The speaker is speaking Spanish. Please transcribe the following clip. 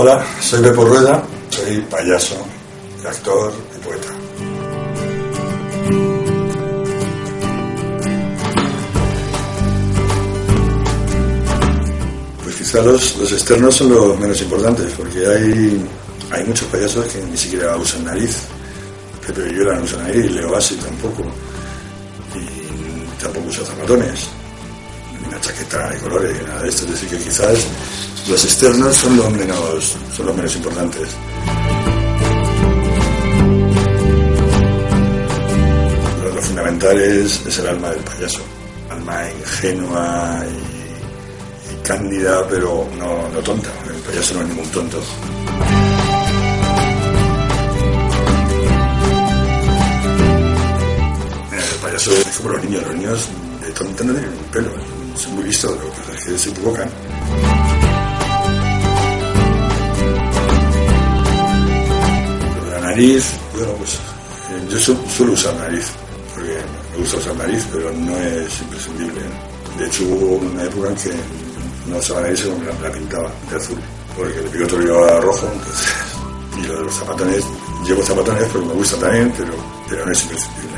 Hola, soy Pepo Rueda, soy payaso, actor y poeta. Pues quizá los, externos son los menos importantes, porque hay, hay muchos payasos que ni siquiera usan nariz. Pepe Villuela no usa nariz, Leo Bassi tampoco. Y tampoco usa zapatones, ni una chaqueta de colores, ni nada de esto. Es decir, que quizás los externos son los menos, son los menos importantes. Lo, fundamental es, es, el alma del payaso, alma ingenua y, cándida, pero no, no tonta. El payaso no es ningún tonto. Payaso es como los niños, los niños de tonta no tienen un pelo, son muy listos, lo es que se equivocan. Nariz, bueno, pues eh, yo su, suelo usar nariz, porque me gusta usar nariz, pero no es imprescindible. De hecho, hubo una época en que no usaba nariz, sino me la, pintaba de azul, porque el piloto lo llevaba rojo, entonces, y lo de los zapatones, llevo zapatones porque me gusta también, pero, pero no es imprescindible.